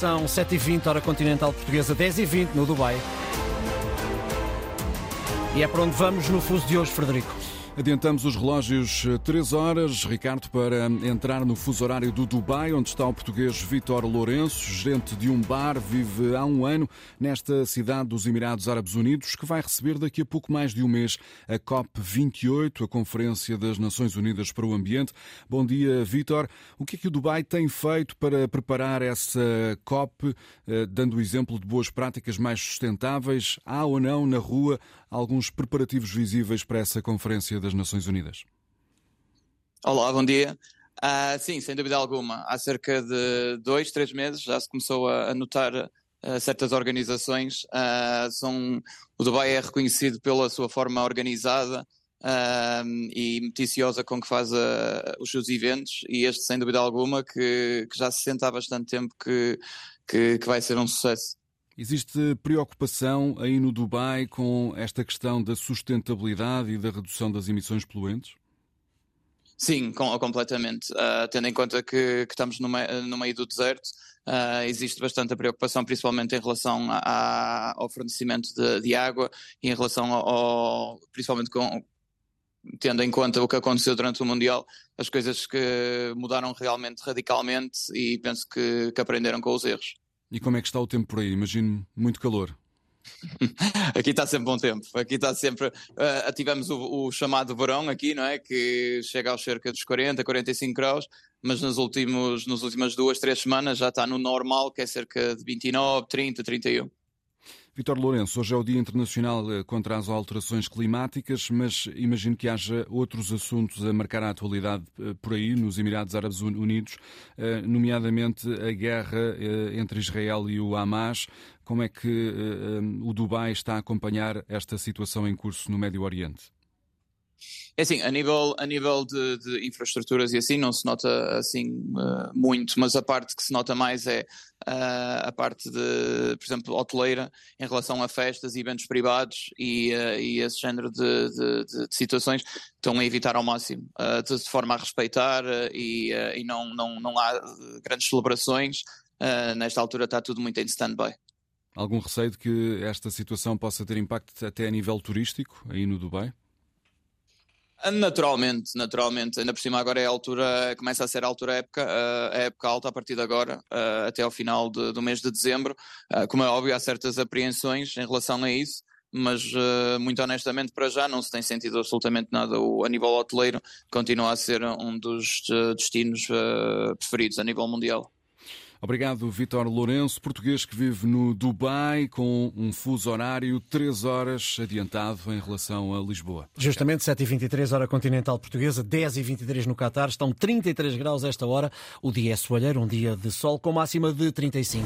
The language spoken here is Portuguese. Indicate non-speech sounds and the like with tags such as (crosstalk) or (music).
São 7h20, hora continental portuguesa, 10h20 no Dubai. E é para onde vamos no fuso de hoje, Frederico. Adiantamos os relógios 3 horas, Ricardo, para entrar no fuso horário do Dubai, onde está o português Vítor Lourenço, gerente de um bar, vive há um ano nesta cidade dos Emirados Árabes Unidos, que vai receber daqui a pouco mais de um mês a COP28, a Conferência das Nações Unidas para o Ambiente. Bom dia, Vítor. O que é que o Dubai tem feito para preparar essa COP, eh, dando o exemplo de boas práticas mais sustentáveis? Há ou não na rua alguns preparativos visíveis para essa Conferência das Nações Unidas? Olá, bom dia. Uh, sim, sem dúvida alguma. Há cerca de dois, três meses já se começou a, notar uh, certas organizações. Uh, são, o Dubai é reconhecido pela sua forma organizada e meticiosa com que faz os seus eventos, e este, sem dúvida alguma, que, que já se sente há bastante tempo que, que, que vai ser um sucesso. Existe preocupação aí no Dubai com esta questão da sustentabilidade e da redução das emissões poluentes? Sim, com, completamente. Uh, tendo em conta que, que estamos no, meio, no meio do deserto, uh, existe bastante preocupação, principalmente em relação a, ao fornecimento de, de, água e em relação ao, ao, principalmente com, tendo em conta o que aconteceu durante o Mundial, as coisas que mudaram realmente radicalmente e penso que, que aprenderam com os erros. E como é que está o tempo por aí? Imagino muito calor. (laughs) aqui está sempre bom tempo. Aqui está sempre. Uh, tivemos o, o, chamado verão aqui, não é? Que chega aos cerca dos 40, 45 graus, mas nos últimos, nas últimas duas, três semanas já está no normal, que é cerca de 29, 30, 31. Vitor Lourenço, hoje é o Dia Internacional eh, contra as Alterações Climáticas, mas imagino que haja outros assuntos a marcar a atualidade eh, por aí, nos Emirados Árabes Unidos, eh, nomeadamente a guerra entre Israel e o Hamas. Como é que o Dubai está a acompanhar esta situação em curso no Médio Oriente? É assim, a nível, a nível de, de infraestruturas e assim não se nota assim uh, muito, mas a parte que se nota mais é uh, a parte de, por exemplo, hoteleira em relação a festas e eventos privados e, uh, e esse género de, de, de, situações estão a evitar ao máximo, de, forma a respeitar e, e não, não, não há grandes celebrações. nesta altura está tudo muito em stand-by. Algum receio de que esta situação possa ter impacto até a nível turístico aí no Dubai? Naturalmente, naturalmente. Ainda por cima agora é a altura, começa a ser a altura época, a época alta a partir de agora, até ao final de, do mês de dezembro. Como é óbvio, há certas apreensões em relação a isso, mas muito honestamente para já não se tem sentido absolutamente nada. O, a nível hoteleiro continua a ser um dos destinos preferidos a nível mundial. Obrigado, Vitor Lourenço, português que vive no Dubai, com um fuso horário 3 horas adiantado em relação a Lisboa. Justamente 7h23, hora continental portuguesa, 10h23 no Catar, estão 33 graus esta hora. O dia é soalheiro, um dia de sol com máxima de 35.